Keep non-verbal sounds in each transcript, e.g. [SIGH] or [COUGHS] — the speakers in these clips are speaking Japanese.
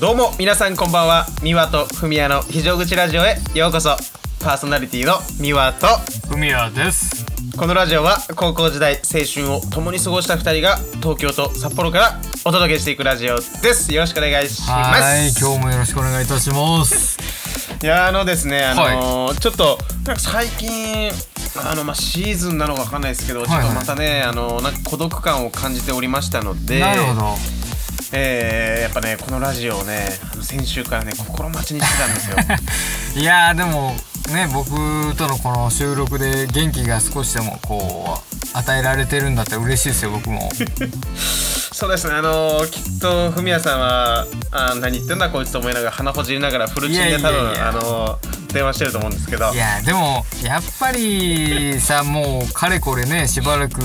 どうも皆さんこんばんは。三輪とふみやの非常口ラジオへ。ようこそ。パーソナリティの三輪と。ふみやです。このラジオは高校時代青春を共に過ごした2人が東京と札幌からお届けしていくラジオです。よろしくお願いします。はい今日もよろしくお願いいたします。いやあのですねあのーちょっとなんか最近あのまあシーズンなのかわかんないですけど、はいはい。ちょっとまたねあのなんか孤独感を感じておりましたのでなるほどえーやっぱねこのラジオをね先週からね心待ちにしてたんですよ。[LAUGHS] いやーでもね僕とのこの収録で元気が少しでもこう与えられてるんだって嬉しいですよ僕も。[LAUGHS] そうですね。あのーきっとフミヤさんはあ何言ってんだこいつと思いながら鼻ほじりながらフルチンで多分あのー電話してると思うんですけど。いやでもやっぱりさもうかれこれね [LAUGHS] しばらく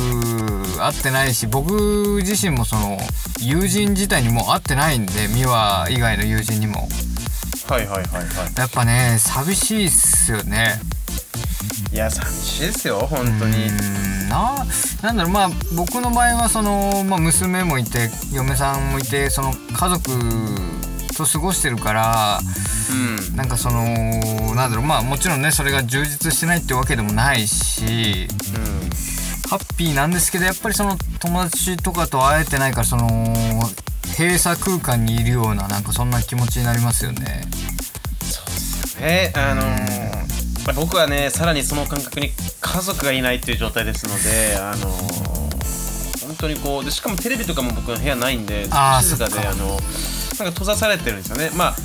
会ってないし僕自身もその友人自体にもう会ってないんで美和以外の友人にもはいはいはいはい。やっぱね寂しいっすよね。いや寂しいですよ本当に。ななんだろうまあ僕の場合はその、まあ、娘もいて嫁さんもいてその家族と過ごしてるからうん。なんかそのなんだろうまあもちろんねそれが充実してないってわけでもないしうん。ハッピーなんですけどやっぱりその友達とかと会えてないからその閉鎖空間にいるようななんかそんな気持ちになりますよね。ね。あのーまあ僕はねさらにその感覚に家族がいないっていう状態ですのであのー本当にこうでしかもテレビとかも僕の部屋ないんで静か。であのなんか閉ざされてるんですよね。まあ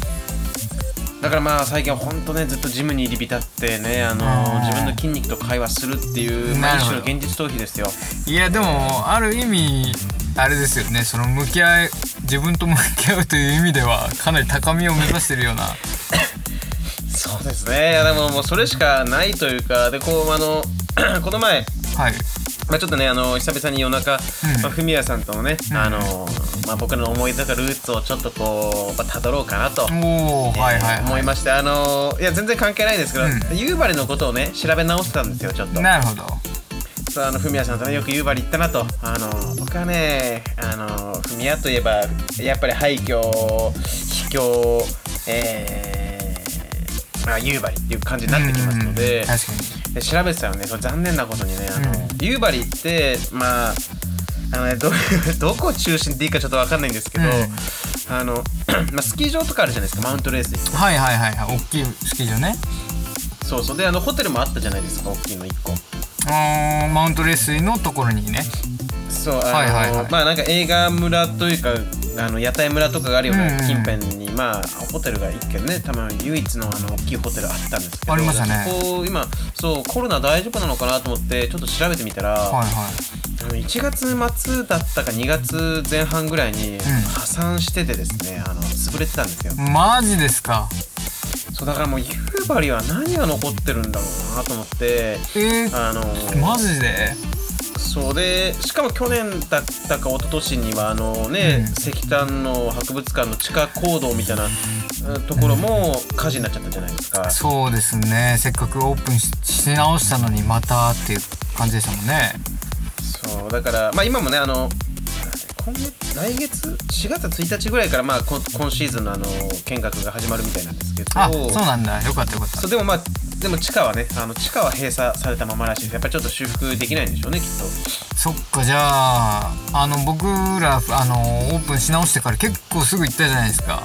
だからまあ最近は本当ねずっとジムに入り浸ってねあのー自分の筋肉と会話するっていうまあ一なるほど。種の現実逃避ですよ。いやでもある意味あれですよね。その向き合い自分と向き合うという意味ではかなり高みを目指してるような。[COUGHS] そうですね。でももうそれしかないというかでこうあの [COUGHS] この前はい。まあ、ちょっとねあの久々に夜中、フミヤさんとのね、うん。あのまあ、僕らの思い出とかルーツをちょっとこう、まあ、辿ろうかなと、はいはい思はい。ましてあのいや全然関係ないんですけど、うん。夕張のことをね調べ直してたんですよちょっと。なるほどそうあのフミヤさんとねよく夕張行ったなと。あの僕はねあのフミヤといえばやっぱり廃墟秘境えーまあ、夕張っていう感じになってきますので、で調べてたらねそれ残念なことにねあの、うん。夕張ってまああのねど [LAUGHS] どこを中心でいいかちょっと分かんないんですけど、うん。あの [CLEARS THROAT] まあ、スキー場とかあるじゃないですかマウントレースはいはいはいはい大きいスキー場ねそうそう。であのホテルもあったじゃないですか大きいの1個。あーマウントレースのところにね。そうあの、はいはいはい。まあなんか映画村というかあの屋台村とかがあるようなうんうん近辺に、まあホテルが1軒ね多分唯一のあの大きいホテルあったんですけどありましたね。そこ今そうコロナ大丈夫なのかなと思ってちょっと調べてみたら、はいはい。あの1月末だったか2月前半ぐらいに破産しててですね、あの潰れてたんですよ。マジですかそうだからもう夕張は何が残ってるんだろうなと思ってえー、あのマジで？そうでしかも去年だったか一昨年にはあのね、うん。石炭の博物館の地下坑道みたいなうんところも火事になっちゃったじゃないですか、そうですね。せっかくオープンしし直したのにまたっていう感じでしたもんね。そうだからまあ今もねあの今月来月？4月1日ぐらいからまあ今今シーズンのあの見学が始まるみたいなんですけど。あそうなんだ。よかったよかった。そうでもまあでも地下はねあの地下は閉鎖されたままらしい。ですやっぱりちょっと修復できないんでしょうねきっと。そっかじゃああの僕らあのオープンし直してから結構すぐ行ったじゃないですか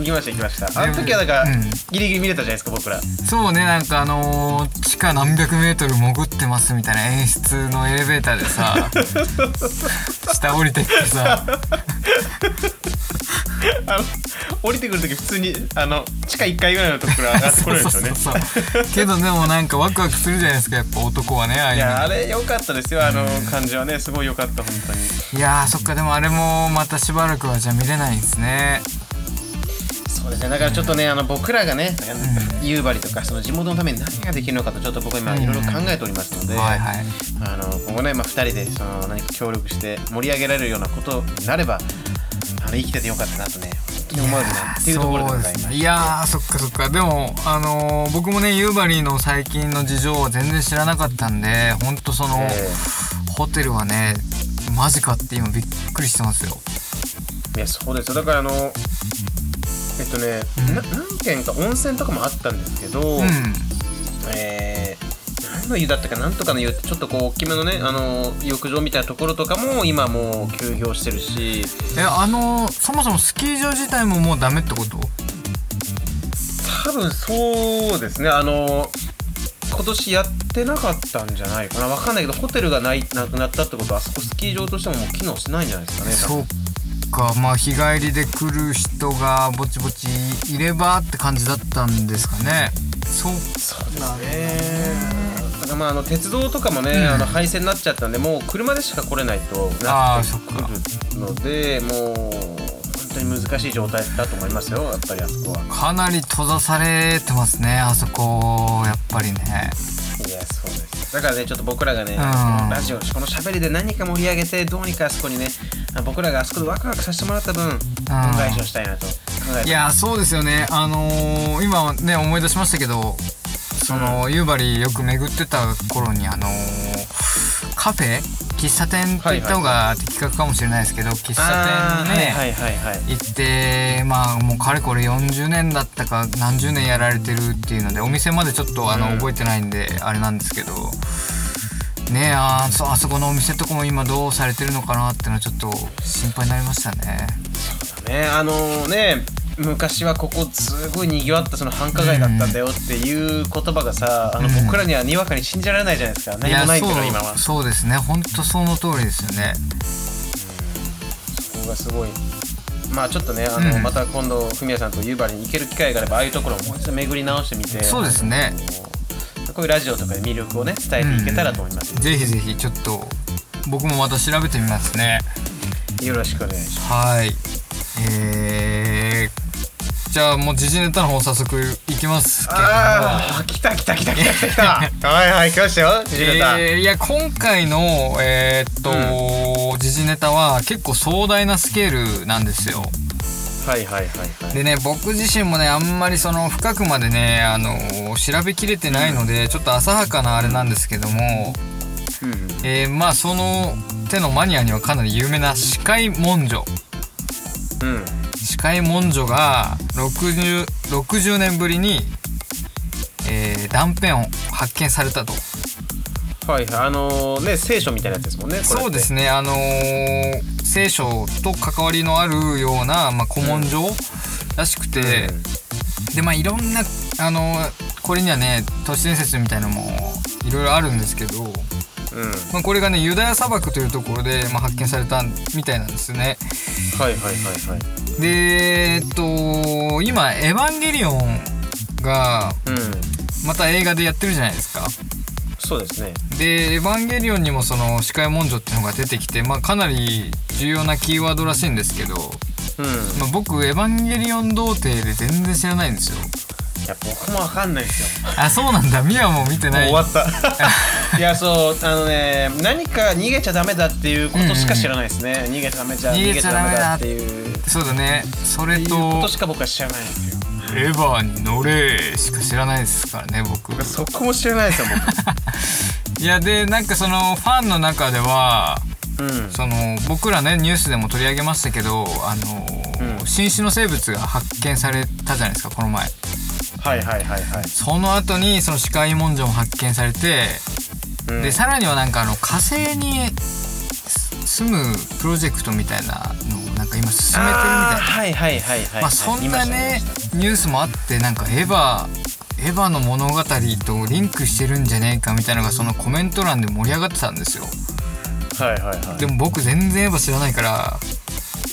行きました行きました。あの時はだから、うん。ギリギリ見れたじゃないですか僕ら。そうねなんかあのー地下何百メートル潜ってますみたいな演出のエレベーターでさ [LAUGHS] 下降りてってさ。[LAUGHS] あの降りてくる時普通にあの地下1階ぐらいのところ上がってこれるんですよね。けどでもなんかワクワクするじゃないですかやっぱ男はねああいいやあれ良かったですよあの感じはね。すごい良かった本当に。いやーそっかでもあれもまたしばらくはじゃあ見れないんですねそうですね。だからちょっとねあの僕らがね夕張とかその地元のために何ができるのかとちょっと僕は今いろいろ考えておりますので、はいはい。あの今後ね、まあ、2人でその何か協力して盛り上げられるようなことになればあの生きててよかったなとね思うよねっていうところでございます。いやーそっかそっか。でもあのー僕もね夕張の最近の事情は全然知らなかったんでほんとその、え。ホテルはねマジかって今びっくりしてますよ。いやそうですよ。だからあのえっとね、うんな何軒か温泉とかもあったんですけど、うん。えー何の湯だったかなんとかの湯ってちょっとこう大きめのねあの浴場みたいなところとかも今もう休業してるし。えあのそもそもスキー場自体ももうダメってこと？多分そうですね。あの今年やってなかったんじゃないかな。わかんないけどホテルがないなくなったってことはあそこスキー場としてももう機能してないんじゃないですかね多そ分うかまあ日帰りで来る人がぼちぼちいればって感じだったんですかね。そう。そうですねだからまああの鉄道とかもね、うん。あの廃線になっちゃったんでもう車でしか来れないとなってくるのでもう本当に難しい状態だと思いますよやっぱりあそこは。かなり閉ざされてますねあそこやっぱりね。いやそうですだからねちょっと僕らがね、ラジオこの喋りで何か盛り上げてどうにかあそこにねあ僕らがあそこでワクワクさせてもらった分恩返しをしたいなと考えていやそうですよね。あのー今ね思い出しましたけどその夕張よく巡ってた頃にあのーカフェ喫茶店と言った方が的確かもしれないですけど、喫茶店にね、はいはいはいはい。行ってまあもうかれこれ40年だったか何十年やられてるっていうのでお店までちょっとあの、うん。覚えてないんであれなんですけどねえあーそあそこのお店とかも今どうされてるのかなっていうのはちょっと心配になりましたね。ね。あのね昔はここすごいにぎわったその繁華街だったんだよっていう言葉がさ、あのうん僕らにはにわかに信じられないじゃないですか何もないけど今は。そそうそうですね。本当その通りですよね。こがすごい。まあちょっとねあの、うん。また今度フミヤさんと夕張に行ける機会があればああいうところをもう一度巡り直してみて。そうですね。こういうラジオとかで魅力をね伝えていけたらと思います、ぜひぜひちょっと僕もまた調べてみますね。よろしくお願いします。はい。えー、じゃあもう時事ネタの方早速いきますけど。も。ああ来た来た来た来た来た。来たはいはい来ましたよジネタ、えーいや今回のえーっと、時事ネタは結構壮大なスケールなんですよ。はいはいはいはい。でね僕自身もねあんまりその深くまでねあの調べきれてないので、ちょっと浅はかなあれなんですけども、うんうん。えーまあその手のマニアにはかなり有名な視界文書。うん視界文書が 60, 60年ぶりに、えー断片を発見されたと。はいはい。あのーね聖書みたいなやつですもんねそうですね。あのー聖書と関わりのあるような、まあ、古文書らしくて、でまあいろんなあのーこれにはね都市伝説みたいのもいろいろあるんですけど、うん、うんまあ、これがねユダヤ砂漠というところで、まあ、発見されたみたいなんですね。はいはいはいはいでえっと今「エヴァンゲリオン」がうんまた映画でやってるじゃないですか。そうですねで「エヴァンゲリオン」にもその視界文書っていうのが出てきて、まあ、かなり重要なキーワードらしいんですけど、うんまあ、僕「エヴァンゲリオン童貞」で全然知らないんですよ。いや僕もわかんないですよ。あそうなんだ。ミワも見てない。終わった。[LAUGHS] いやそうあのね何か逃げちゃダメだっていうことしか知らないですね、逃げちゃダメじゃ逃げちゃダメだっていう。そうだね。それいうこととしか僕は知らないんですよ「エヴァに乗れ」しか知らないですからね僕。そこも知らないですよ [LAUGHS] いやでなんかそのファンの中では僕うん。その僕らねニュースでも取り上げましたけどあの、うん。新種の生物が発見されたじゃないですかこの前はいはいはいはい、その後にその視界文書も発見されて、うん。でさらにはなんかあの火星にす住むプロジェクトみたいなのをなんか今進めてるみたいな。はいはいはいはいまあそんなねニュースもあってなんかエヴァエヴァの物語とリンクしてるんじゃねえかみたいなのがそのコメント欄で盛り上がってたんですよ。たはいはいはい。でも僕全然エヴァ知らないから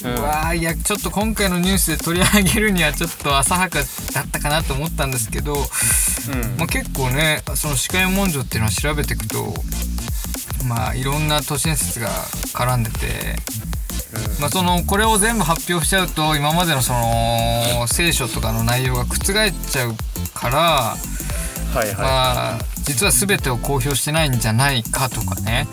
うん。うわーいやちょっと今回のニュースで取り上げるにはちょっと浅はかだったかなと思ったんですけど、うん。まあ、結構ねその視界文書っていうのを調べていくとまあいろんな都市伝説が絡んでて、まあ、そのこれを全部発表しちゃうと今までのその聖書とかの内容が覆っちゃうから、はいはい、まあ実は全てを公表してないんじゃないかとかね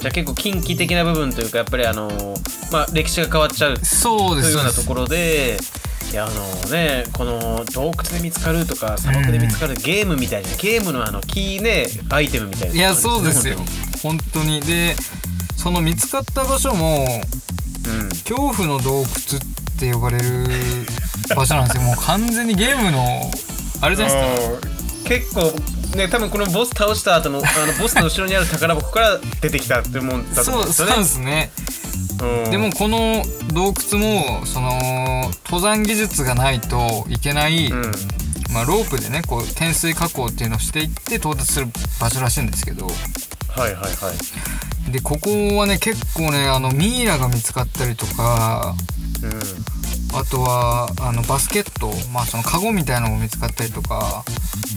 じゃあ結構近畿的な部分というかやっぱりあのーまあ歴史が変わっちゃうとそうですいうようなところでいやあのねこの洞窟で見つかるとか砂漠で見つかるゲームみたいな、ゲームのあのキーねアイテムみたいな。いやそうですよ。本本当に。でその見つかった場所もうん。恐怖の洞窟って呼ばれる場所なんですよ。もう完全にゲームのあれじゃないですか。うん。結構ね多分このボス倒した後のあのボスの後ろにある宝箱から出てきたって思うんだと思うんそうですよね。そうですね。うん。でもこの洞窟もその登山技術がないといけない、うん。まあ、ロープでねこう懸垂加工っていうのをしていって到達する場所らしいんですけど。はいはいはい。でここはね結構ねあのミイラが見つかったりとかあとはあのバスケットまあそのカゴみたいなのも見つかったりとか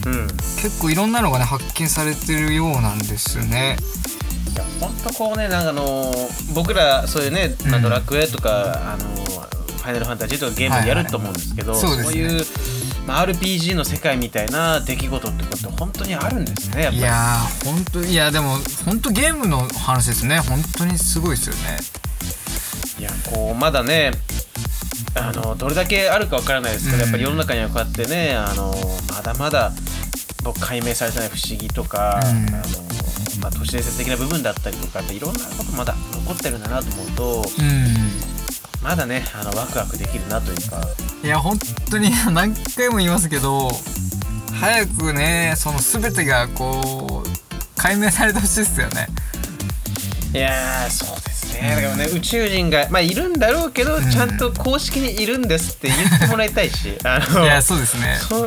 うん。うん結構いろんなのがね発見されてるようなんですね。いや本当こうねなんかあの僕らそういうね、ドラクエとかあのファイナルファンタジーとかゲームでやると思うんですけど、はいはいそういう、まあ、RPG の世界みたいな出来事ってこと本当にあるんですねやっぱり。いやー本当いやでも本当ゲームの話ですね。本当にすごいですよね。いやこうまだねあのどれだけあるかわからないですけど、うん。やっぱり世の中にはこうやってねあのまだまだ僕解明されてない不思議とか、うん。あのまあ、都市伝説的な部分だったりとかいろんなことまだ残ってるんだなと思うとうん。まだねあのワクワクできるなというか。いや本当に何回も言いますけど早くねその全てがこう解明されてほしいですよね。いやーそうですね。だからね宇宙人がまあいるんだろうけど、ん。ちゃんと公式にいるんですって言ってもらいたいし [LAUGHS] あのいやそうですね。そ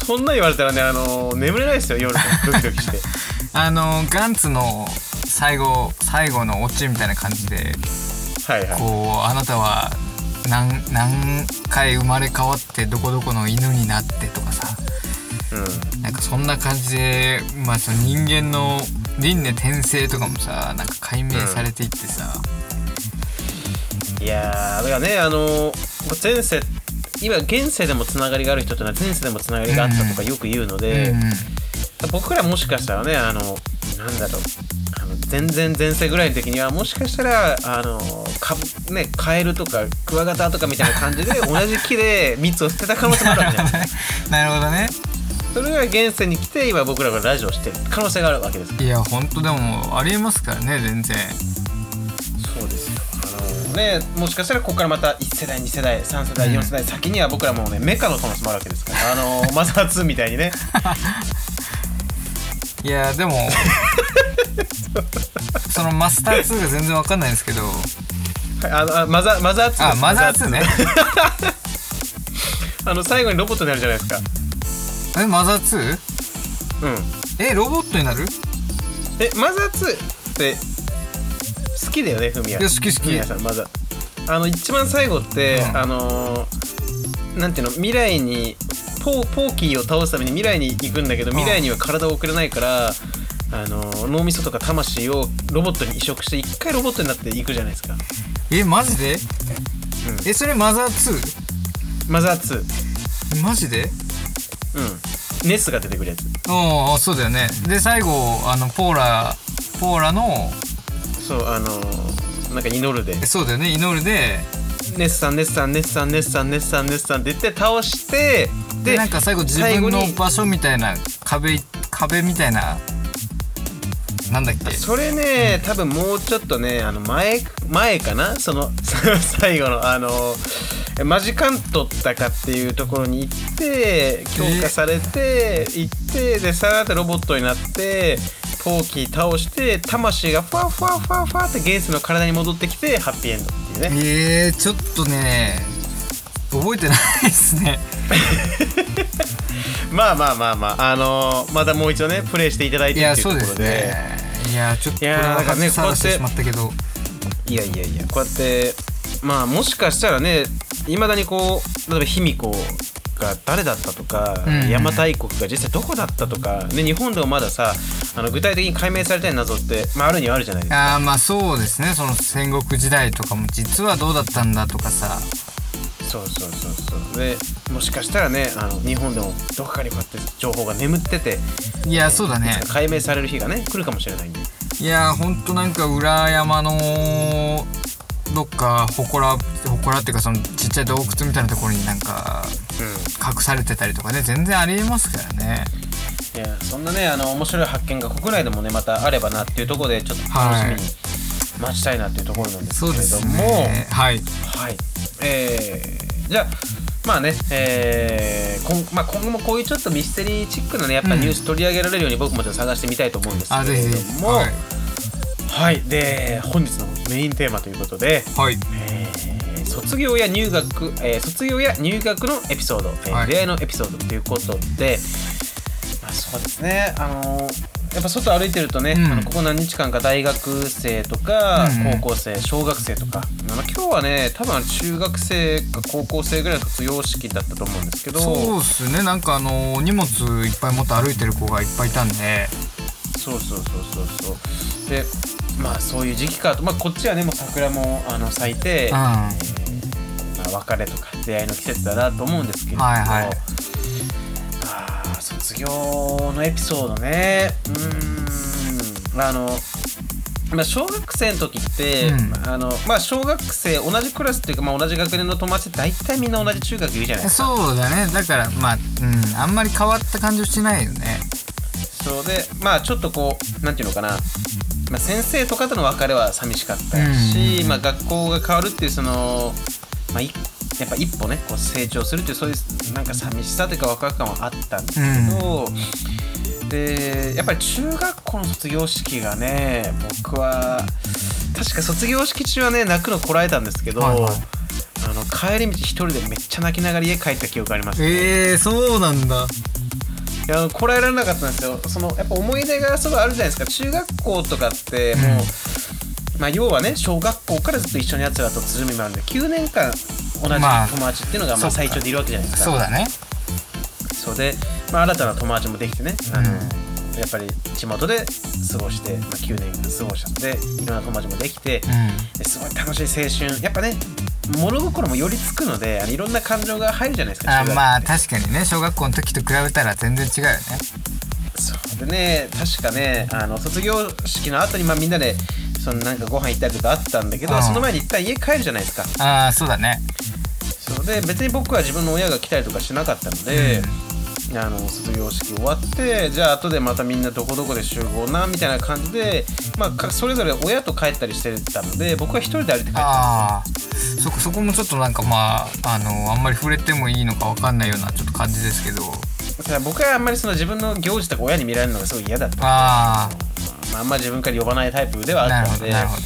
[LAUGHS] そんな言われたらねあの眠れないですよ夜もドキドキして。[LAUGHS] あのガンツの最後最後のオチみたいな感じではいはい。こうあなたは何何回生まれ変わってどこどこの犬になってとかさ。うん。なんかそんな感じでまあその人間の輪廻転生とかもさなんか解明されていってさ、いやーだからねあの前世今現世でもつながりがある人ってのは前世でもつながりがあったとかよく言うので、僕らもしかしたらねあのなんだろうあの全然前世ぐらいの時にはもしかしたらあのかねカエルとかクワガタとかみたいな感じで同じ木で蜜を捨てた可能性もあるわけじゃない [LAUGHS] なるほどねそれが現世に来て今僕らがラジオをしてる可能性があるわけですいやほんとでもありえますからね全然。そうですよ。あのねもしかしたらここからまた1世代2世代3世代4世代先には僕らもねメカの可能性もあるわけですから。[LAUGHS] あのマザー2みたいにね。[LAUGHS] いやでも [LAUGHS] そのマスター2が全然わかんないんですけど。はいあのあマザーマザー2です。あマザー2ね。あの最後にロボットになるじゃないですかえマザー 2? うん。えロボットになる？えマザー2って好きだよねフミヤいや好き好き。さんマザー。あの一番最後って、うん。あのーなんていうの未来にポーポーキーを倒すために未来に行くんだけど未来には体を送れないから、あのー脳みそとか魂をロボットに移植して一回ロボットになっていくじゃないですか。えマジで、うん。えそれマザー 2? マザー2マジで？うん。ネスが出てくるやつ。ああそうだよね。で最後あのポーラポーラのそうあのーなんか祈るで。えそうだよね。祈るでネスさんネスさんネスさんネスさんネスさんネスさんって言って倒してでなんか最後自分の場所みたいな壁壁みたいななんだっけ。それね多分もうちょっとねあの前前かな？その [LAUGHS] 最後のあのマジカントったかっていうところに行って強化されて行ってでさらってロボットになってポーキー倒して魂がファーファーファーファーってゲースの体に戻ってきてハッピーエンドっていうね。えー、ちょっとね覚えてないですね。[LAUGHS] まあまあまあまああのまたもう一度ねプレイしていただいいてっていうとやそうですころで。ねいやちょっとこれいやはだからね外さらしてこうやってしまったけど。いやいやいやこうやってまあもしかしたらねいまだにこう例えば卑弥呼が誰だったとか、うん。邪馬台国が実際どこだったとか、ね、日本でもまださあの具体的に解明されたい謎って、まあ、あるにはあるじゃないですか。あーまあそうですね。その戦国時代とかも実はどうだったんだとかさそうそうそうそう。でもしかしたらねあの日本でもどこかにこうやって情報が眠ってていやそうだね。解明される日がね来るかもしれないんで。いやほんとなんか裏山のどっか祠祠っていうかそのちっちゃい洞窟みたいなところになんかう隠されてたりとかね全然ありえますからね。んいやそんなねあの面白い発見が国内でもねまたあればなっていうところでちょっと楽しみに待ちたいなっていうところなんですけれども、ね。はい。はい。えー、じゃあ、まあね、えーこんまあ、今後もこういうちょっとミステリーチックなねやっぱニュース取り上げられるように僕もちょっと探してみたいと思うんですあけれども、はい、はい、で本日のメインテーマということで、はい、えー卒業や入学、えー卒業や入学のエピソード、えーはい。出会いのエピソードということで、まあ、そうですね。あのーやっぱ外歩いてるとね、うん。あのここ何日間か大学生とか、うん。うん高校生小学生とか、あの。今日はね多分中学生か高校生ぐらいの卒業式だったと思うんですけどそうっすね。なんかあの荷物いっぱい持って歩いてる子がいっぱいいたんで。そうそうそうそうそう。でまあそういう時期かと、まあ、こっちはねもう桜もあの咲いて、うん。まあ、別れとか出会いの季節だなと思うんですけれども、はいはい卒業のエピソードね。うーん。あの、まあ、小学生の時って、うん。あのまあ、小学生同じクラスっていうか、まあ、同じ学年の友達って大体みんな同じ中学いるじゃないですか。そうだね。だからまあうん。あんまり変わった感じはしないよね。そうでまあちょっとこうなんていうのかな、まあ、先生とかとの別れは寂しかったし、うん。まあ、学校が変わるっていうその、まあ、いやっぱ一歩ねこう成長するっていうそういうなんか寂しさというかワクワク感はあったんですけど、でやっぱり中学校の卒業式がね僕は確か卒業式中はね泣くのこらえたんですけど、はいはい。あの帰り道一人でめっちゃ泣きながら家帰った記憶ありますね。えー、そうなんだ。いやこらえられなかったんですよ。そのやっぱ思い出がすごいあるじゃないですか。中学校とかってもう、まあ要はね小学校からずっと一緒にやつらとつるみもあるんで9年間同じまあ友達っていうのがまあ最長でいるわけじゃないですか。そうだね。そうで、まあ、新たな友達もできてねあの、やっぱり地元で過ごして、まあ、9年間過ごしたのでいろんな友達もできて、うですごい楽しい青春。やっぱね物心もよりつくのであのいろんな感情が入るじゃないですかあまあ確かにね。小学校の時と比べたら全然違うよね。そうでね確かねあの卒業式の後にまあみんなでそのなんかご飯行ったりとかあったんだけど、うん。その前に一旦家帰るじゃないですか。ああそうだね。そうで別に僕は自分の親が来たりとかしなかったので、あの卒業式終わってじゃあ後でまたみんなどこどこで集合なみたいな感じで、まあか、それぞれ親と帰ったりしてたので僕は一人で歩いて帰ったんああそこそこもちょっとなんかまああのあんまり触れてもいいのかわかんないようなちょっと感じですけど。ですただ僕はあんまりその自分の行事とか親に見られるのがすごい嫌だった。あまあ、あんまり自分から呼ばないタイプではあったので。どなるほど。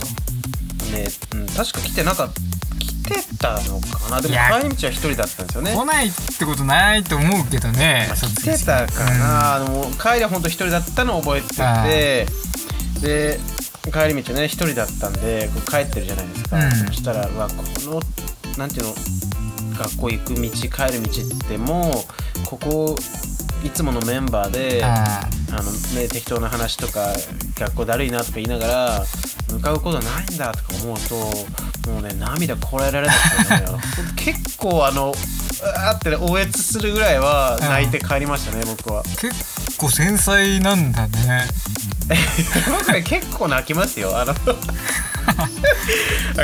で、うん、確か来てなかった来てたのかな。でも帰り道は一人だったんですよね。来ないってことないと思うけどねまあ来てたかな、あの帰りは本当一人だったのを覚えてて。で帰り道ね一人だったんでこう帰ってるじゃないですか、うん。そしたらうわこのなんていうの学校行く道帰る道ってもうここいつものメンバーでああの、ね、適当な話とか学校だるいなとか言いながら向かうことないんだとか思うともうね涙こらえられなくてね。[LAUGHS] 結構あのうわーってねおえつするぐらいは泣いて帰りましたね、僕は。ー結構繊細なんだね。[LAUGHS] 僕は結構泣きますよあの。[LAUGHS]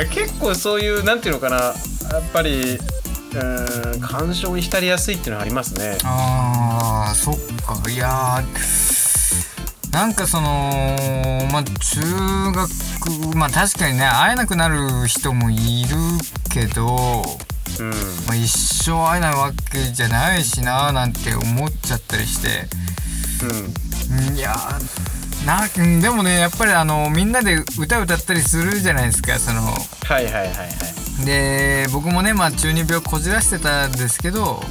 結構そういうなんていうのかなやっぱりうーん感傷に浸りやすいっていうのはありますね。あーそっか。いやーなんかそのまあ中学まあ確かにね会えなくなる人もいるけど、うん。まあ、一生会えないわけじゃないしななんて思っちゃったりして。うん。うんいやーなうんでもねやっぱりあのみんなで歌歌ったりするじゃないですかその。はいはいはいはい。で僕もねまあ中二病こじらしてたんですけど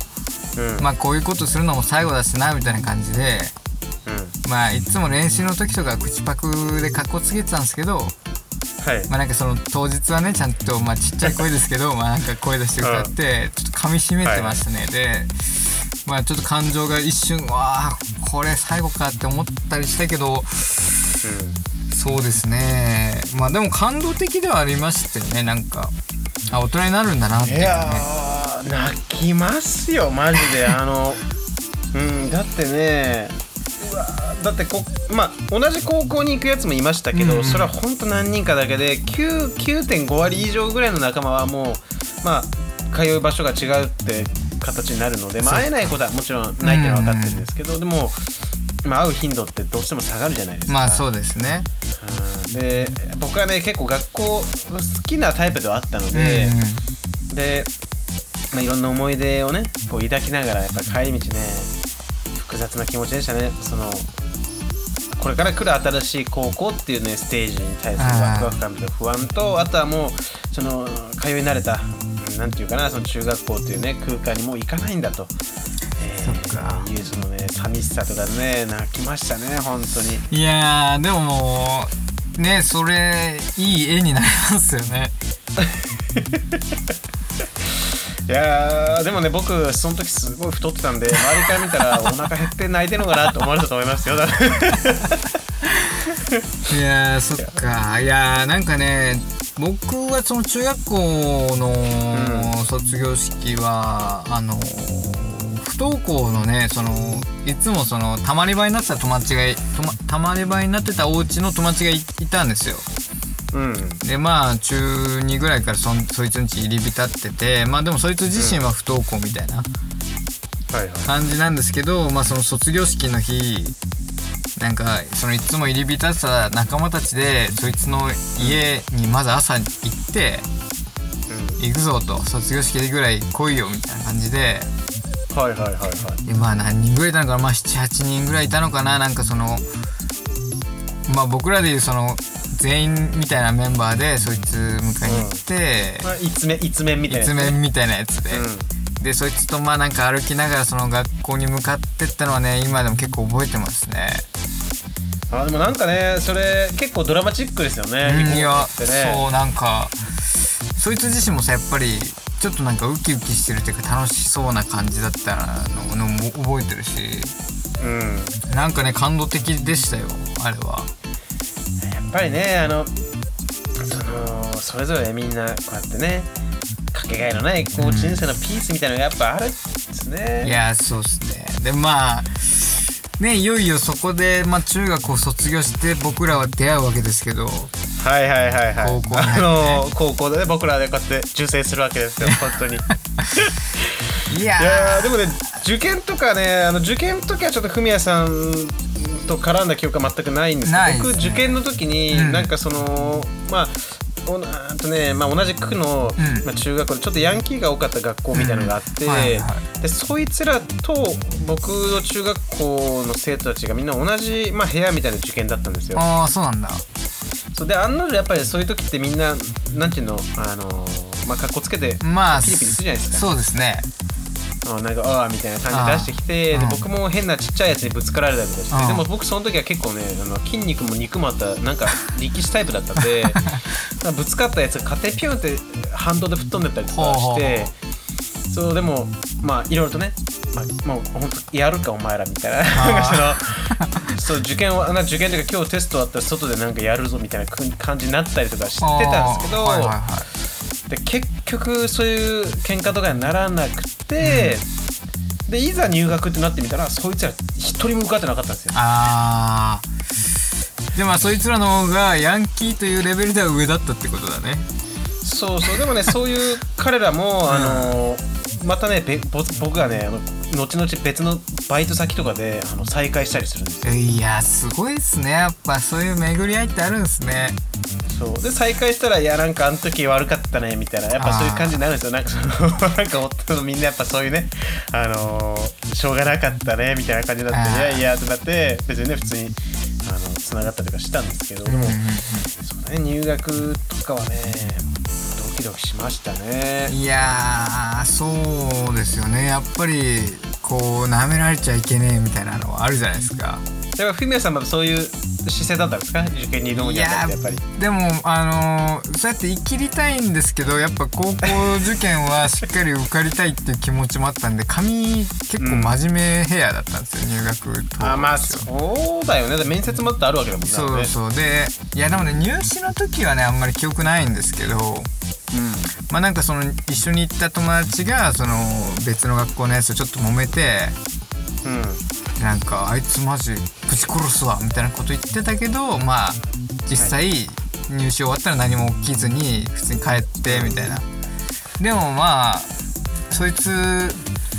うん。まあこういうことするのも最後だしなみたいな感じで。うん。まあいつも練習の時とか口パクで格好つけてたんですけどはい。まあなんかその当日はねちゃんとまあちっちゃい声ですけど [LAUGHS] まあなんか声出して歌ってちょっと噛み締めてましたね、でまあちょっと感情が一瞬わあこれ最後かって思ったりしたけどそうですね。まあでも感動的ではありましたよねなんか。あ大人になるんだなって。いいうねやー泣きますよマジで。あの [LAUGHS] うんだってねうわーだってこまあ同じ高校に行くやつもいましたけど、うんうん。それはほんと何人かだけで9 9.5割以上ぐらいの仲間はもうまあ通う場所が違うって形になるので、まあ、会えないことはもちろんないっていうのは分かってるんですけど、でも、まあ、会う頻度ってどうしても下がるじゃないですか。まあそうですね。うん。で僕はね結構学校好きなタイプではあったのうんで、でまあ、いろんな思い出をねこう抱きながらやっぱ帰り道ね複雑な気持ちでしたね。そのこれから来る新しい高校っていうねステージに対するワクワク感と不安とあとはもうその通い慣れたうんなんていうかなその中学校っていうね空間にもう行かないんだと。えーそっかいうそのね寂しさとかね泣きましたね本当に。いやーでももうねそれいい絵になりますよね。[LAUGHS] いやーでもね僕その時すごい太ってたんで周りから見たらお腹減って泣いてるのかなと思われたと思いますよ [LAUGHS] いやーそっか。いやーなんかね僕はその中学校の卒業式は、あの不登校のねそのいつもそのたまり場になってた友達がたまり場になってたお家の友達がいいたんですよ。うん。でまあ中2ぐらいからそんそいつんち入り浸っててまあでもそいつ自身は不登校みたいなはいはい。感じなんですけど、まあその卒業式の日なんかそのいつも入り浸ってた仲間たちでそいつの家にまず朝行って行くぞと卒業式ぐらい来いよみたいな感じで。うんはいはいはいはい。でまあ何人ぐらいいたのかな？まあ78人ぐらいいたのかな？なんかそのまあ僕らでいうその全員みたいなメンバーでそいつ迎えに行って、まあ、一面一面みたいな一やつ。ね、面みたいなやつで、うん。でそいつとまあなんか歩きながらその学校に向かってったのはね今でも結構覚えてますね。あでもなんかねそれ結構ドラマチックですよねうんいやそうなんかそいつ自身もさやっぱりちょっとなんかウキウキしてるっていうか楽しそうな感じだったののも覚えてるし。うん。なんかね感動的でしたよあれは。やっぱりねあのそのそれぞれみんなこうやってねかけがえのないこう人生のピースみたいなのがやっぱあるんですね、いやそうっすね。でまあねいよいよそこで、まあ、中学を卒業して僕らは出会うわけですけど。はいはいはいはい。高校に入って。あの高校でね僕らでこうやって受精するわけですよ本当に。いいやでもね受験とかねあの受験の時はちょっとフミヤさんと絡んだ記憶は全くないんですけどね。僕受験の時に、うん。なんかそのまあおなあとねまあ、同じ区の、うんまあ、中学校でちょっとヤンキーが多かった学校みたいなのがあって、うんはいはでそいつらと僕の中学校の生徒たちがみんな同じ、まあ、部屋みたいな受験だったんですよ。ああそうなんだそうで案の定やっぱりそういう時ってみんななんていうのあのまあ格好つけてまあピリピリするじゃないですか。そうですねあなんかああみたいな感じで出してきてで僕も変なちっちゃいやつにぶつかられたりとかしてでも僕その時は結構ねあの筋肉も肉もあったなんか力士タイプだったんで [LAUGHS] ぶつかったやつが勝手にピュンって反動で吹っ飛んでったりとかしてそうでもまあいろいろとね、まあ、もう本当やるかお前らみたいな。そのそう受験はな受験というか今日テストあったら外でなんかやるぞみたいな感じになったりとか知ってたんですけど、はいはいはいで結局そういう喧嘩とかにならなくて、でいざ入学ってなってみたらそいつら一人も受かってなかったんですよ。あー。でもまあそいつらの方がヤンキーというレベルでは上だったってことだね。そうそう。でもねそういう彼らもあのまたね僕がねあの後々別のバイト先とかであの再会したりするんですよ。いやすごいっすね。やっぱそういう巡り合いってあるんですね。そう。で再会したらいやなんかあの時悪かったねみたいな。やっぱそういう感じになるんですよ。なんかその [LAUGHS] なんか夫のみんなやっぱそういうねあのーしょうがなかったねみたいな感じになっていやいやってなって別にね普通にあの繋がったりとかしたんですけど。でも、そうね入学とかはねドキドキしましたね。いやーそうですよね。やっぱりこう舐められちゃいけねえみたいなのはあるじゃないですか。やっぱフミヤさんもそういう姿勢だったんですか？受験に挑むにあたってやっぱり。でもあのーそうやって生きりたいんですけどやっぱ高校受験はしっかり受かりたいっていう気持ちもあったんで髪結構真面目ヘアだったんですよ、入学当あまあそうだよね。面接もだってあるわけだもんね。そうそう。でいやでもね入試の時はねあんまり記憶ないんですけどまあなんかその一緒に行った友達がその別の学校のやつとちょっと揉めてうんうんなんかあいつマジぶち殺すわみたいなこと言ってたけどまあ実際入試終わったら何も起きずに普通に帰ってみたいな。でもまあそいつ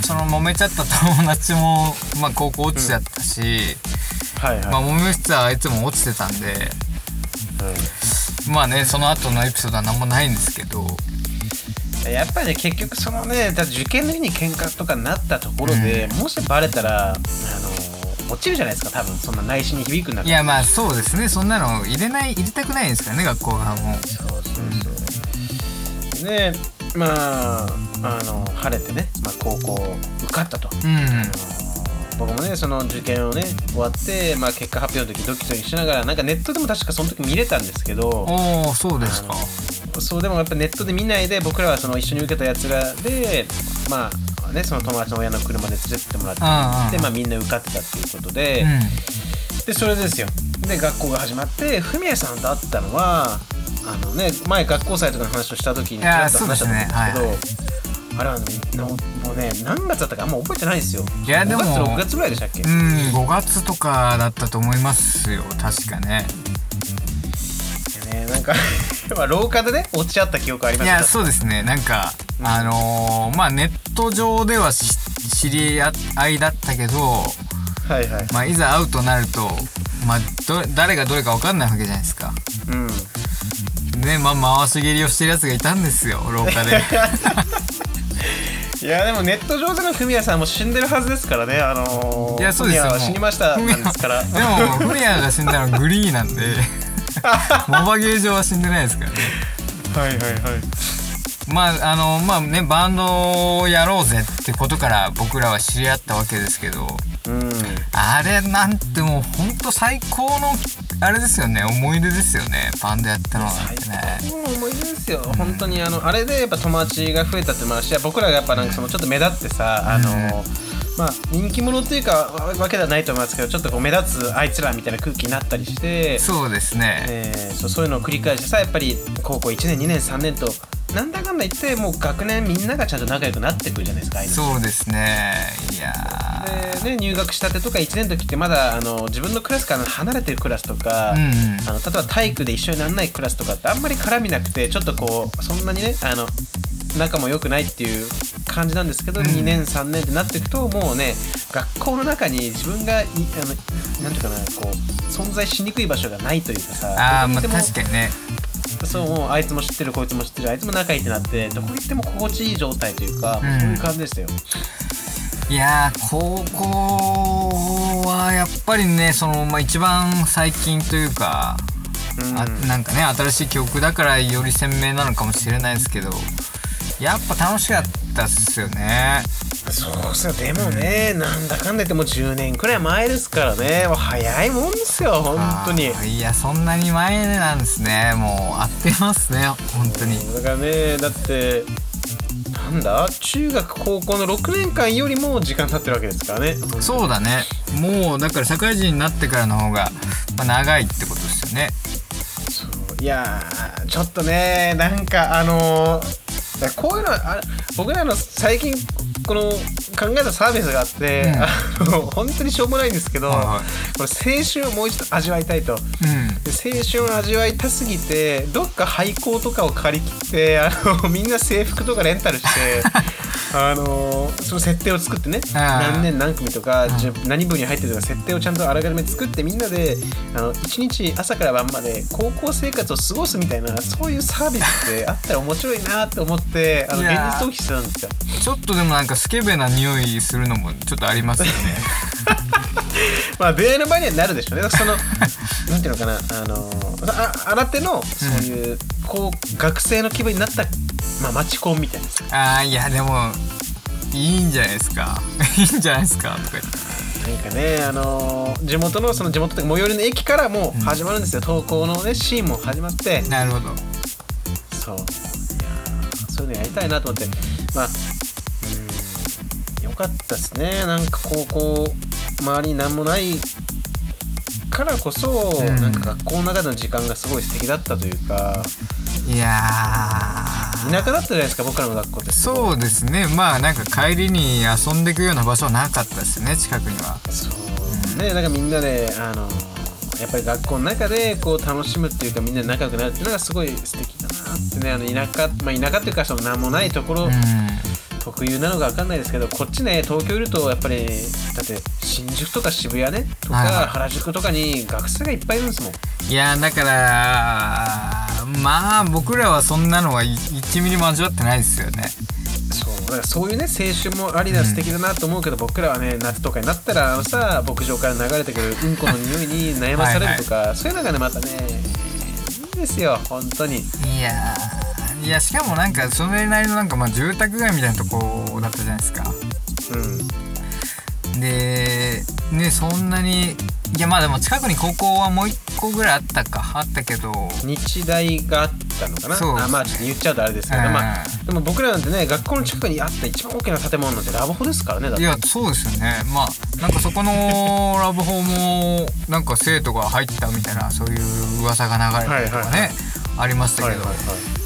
その揉めちゃった [LAUGHS] 友達もまあ高校落ちちゃったし、はいはい、まあ揉めてたあいつも落ちてたんで。うん。まあねその後のエピソードは何もないんですけどやっぱりね結局そのねだ受験の日に喧嘩とかになったところで、もしバレたらあの落ちるじゃないですか多分そんな内心に響くんだから。いやまあそうですね。そんなの入れない入れたくないんですからね学校側も。そうそうそうでまああの晴れてね、まあ、高校受かったと、うん。僕もねその受験をね終わって、まあ、結果発表の時ドキドキしながらなんかネットでも確かその時見れたんですけどおおそうですかそうでもやっぱネットで見ないで僕らはその一緒に受けたやつらでまあねその友達の親の車で連れてってもらってで、まあ、みんな受かってたっていうことで、うでそれですよ。で学校が始まってフミヤさんと会ったのはあのね前学校祭とかの話をした時にちらっと話したと思うんですけどあれはねのもうね何月だったかあんま覚えてないですよ。いやでも5月6月ぐらいでしたっけ、ん、うん、5月とかだったと思いますよ。確かね。でねなんかまあ廊下でね落ち合った記憶ありまいしたやそうですね。なんか、うんあのーまあネット上ではし知り合いだったけど、はいはい。まあ、いざ会うとなると、まあ、ど誰がどれか分かんないわけじゃないですか。うん。ねまあ回し蹴りをしてるやつがいたんですよ廊下で。[LAUGHS] いやでもネット上でのフミヤさんも死んでるはずですからね。あのー、いやそうですよ。死にましたなんですから。でもフミヤが死んだのはグリーなんで [LAUGHS] モバゲー上は死んでないですからね。はいはいはい。まああのまあねバンドをやろうぜってことから僕らは知り合ったわけですけどうん。あれなんてもうほんと最高のあれですよね思い出ですよねバンドやったのなんてね。思い出ですよ、本当にあのあれでやっぱ友達が増えたってもあるし僕らがやっぱなんかそのちょっと目立ってさ、あのまあ人気者っていうかわわけではないと思いますけどちょっとこう目立つあいつらみたいな空気になったりしてそうですね。えーそうそういうのを繰り返してさやっぱり高校1年2年3年となんだかんだ言ってもう学年みんながちゃんと仲良くなってくるじゃないですかそうですね。いやー。でね、入学したてとか1年の時ってまだあの自分のクラスから離れてるクラスとか、うんうん。あの例えば体育で一緒にならないクラスとかってあんまり絡みなくてちょっとこうそんなにねあの仲も良くないっていう感じなんですけど、うん。2年3年ってなっていくともうね学校の中に自分がいあのなんていうかなこう存在しにくい場所がないというかさああまあ確かにね。そうもうあいつも知ってるこいつも知ってるあいつも仲いいってなってどこ行っても心地いい状態というか、うん。そういう感じでしたよ。いやー高校はやっぱりねその、まあ、一番最近というか、うん。あなんかね新しい記憶だからより鮮明なのかもしれないですけどやっぱ楽しかったっすよね。そうっすよ。でもね、なんだかんだ言ってもう10年くらい前ですからね。もう早いもんですよ本当に。いやそんなに前なんですね。もう合ってますね本当に。だからねだってなんだ中学高校の6年間よりも時間経ってるわけですからね。そうだね。もうだから社会人になってからの方が、まあ、長いってことですよね。いやーちょっとねなんかあのーこういうのは僕らの最近この考えたサービスがあって、うん。あの本当にしょうもないんですけど、はいはい。これ青春をもう一度味わいたいと。うん。で青春を味わいたすぎてどっか廃校とかを借り切ってあの [LAUGHS] みんな制服とかレンタルして [LAUGHS] あのその設定を作ってね。何年何組とか、じゅ何部に入ってるとか設定をちゃんとあらかじめ作ってみんなであの一日朝から晩まで高校生活を過ごすみたいなそういうサービスってあったら面白いなって思ってあの現実逃避してたんですよ。ちょっとでもなんかスケベな匂いするのもちょっとありますよね。[LAUGHS] まあ出会いの場合にはなるでしょうね。その [LAUGHS] なんていうのかな。あのあ新手のそういう、こう学生の気分になったまあマチコンみたいなさああいやでもいいんじゃないですか。[LAUGHS] いいんじゃないですかとか言って。なんかねあの地元のその地元というか最寄りの駅からもう始まるんですよ、投稿のねシーンも始まって。なるほど。そう。いやーそういうのやりたいなと思って。まあかったですね。なんか高校周りに何もないからこそ、うん。なんか学校の中での時間がすごい素敵だったというか。いや田舎だったじゃないですか僕らの学校って。ーそうですね。まあなんか帰りに遊んでいくような場所はなかったですね近くには。そうね。なんかみんなであのやっぱり学校の中でこう楽しむっていうかみんなで仲良くなるっていうのがすごい素敵だなってね。あの田舎まあ田舎っていうかその何もないところうん特有なのか分かんないですけどこっちね東京いるとやっぱりだって新宿とか渋谷ねとかはいはい。原宿とかに学生がいっぱいいるんですもん。いやだからまあ僕らはそんなのは1ミリも味わってないですよね。そうだからそういうね青春もありな素敵だなと思うけど、僕らはね夏とかになったらさ牧場から流れてくるうんこの匂いに悩まされるとかそういうのがねまたねいいですよ本当に。いやーいやしかもなんかそれなりのなんかまあ住宅街みたいなとこだったじゃないですか。うん。でねそんなにいやまあでも近くに高校はもう一個ぐらいあったか。あったけど。日大があったのかな？そう。あまあちょっと言っちゃうとあれですけど、うんまあでも僕らなんてね学校の近くにあった一番大きな建物なんてラブホですからねだって。いやそうですよね。まあなんかそこの [LAUGHS] ラブホもなんか生徒が入ったみたいなそういう噂が流れたりとかね、はいはいはありましたけど、はいはいはい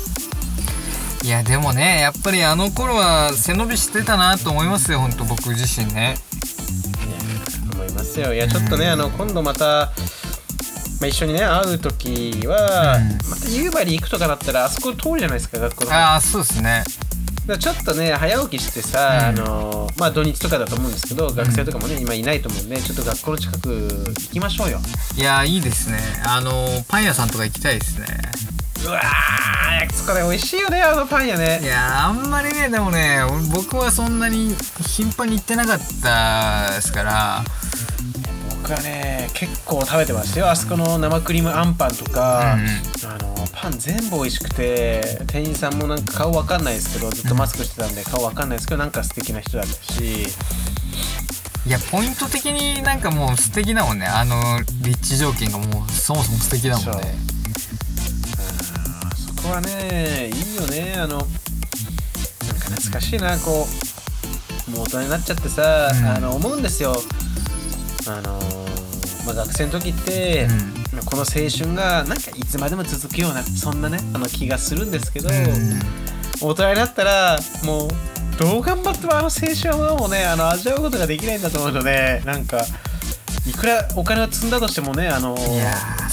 いやでもねやっぱりあの頃は背伸びしてたなと思いますよ本当僕自身ね。思いますよ。いやちょっとね、あの今度また、まあ、一緒にね会う時は、うん。また夕張行くとかだったらあそこ通るじゃないですか学校のああそうですね。らちょっとね早起きしてさ、うん。あのまあ土日とかだと思うんですけど学生とかもね今いないと思うんでちょっと学校の近く行きましょうよ。いやいいですね。あのパン屋さんとか行きたいですねうわーそこで美味しいよねあのパン屋いねやあんまりねでもね僕はそんなに頻繁に行ってなかったですから。僕はね結構食べてましたよ。あそこの生クリームあんパンとか、うんあのパン全部美味しくて店員さんもなんか顔わかんないですけどずっとマスクしてたんで顔わかんないですけどなんか素敵な人だったし。いやポイント的になんかもう素敵だもんね。あの立地条件がもうそもそも素敵だもんねこはねいいよね。あのなんか懐かしいな。こうもう大人になっちゃってさ、うん。あの思うんですよ。あのまあ、学生の時って、まあこの青春がなんかいつまでも続くようなそんなねあの気がするんですけど、うん。大人になったらもうどう頑張ってもあの青春はもうねあの味わうことができないんだと思うとねなんかいくらお金を積んだとしてもねあの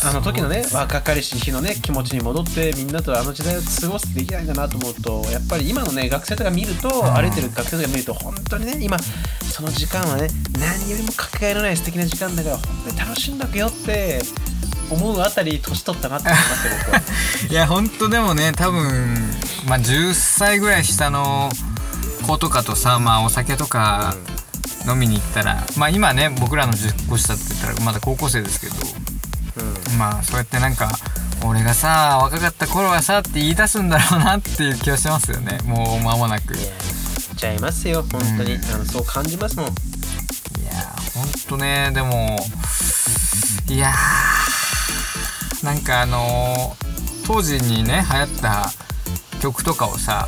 あの時のね若かりし日のね気持ちに戻ってみんなとあの時代を過ごすってできないんだなと思うとやっぱり今のね学生とか見ると、ん歩いてる学生とか見ると本当にね今その時間はね何よりもかけがえのない素敵な時間だから本当に楽しんだけよって思うあたり年取ったなって思いますよ僕は。[LAUGHS] いやほんとでもね多分まあ10歳ぐらい下の子とかとさまあお酒とか飲みに行ったらまあ今ね僕らの10個下って言ったらまだ高校生ですけどうんまあそうやってなんか俺がさ若かった頃はさって言い出すんだろうなっていう気がしますよね。もう間もなく。いいやちゃいますよ。本当に、うん。あのそう感じますもん。やほんとねでもいやーなんかあのー当時にね流行った曲とかをさ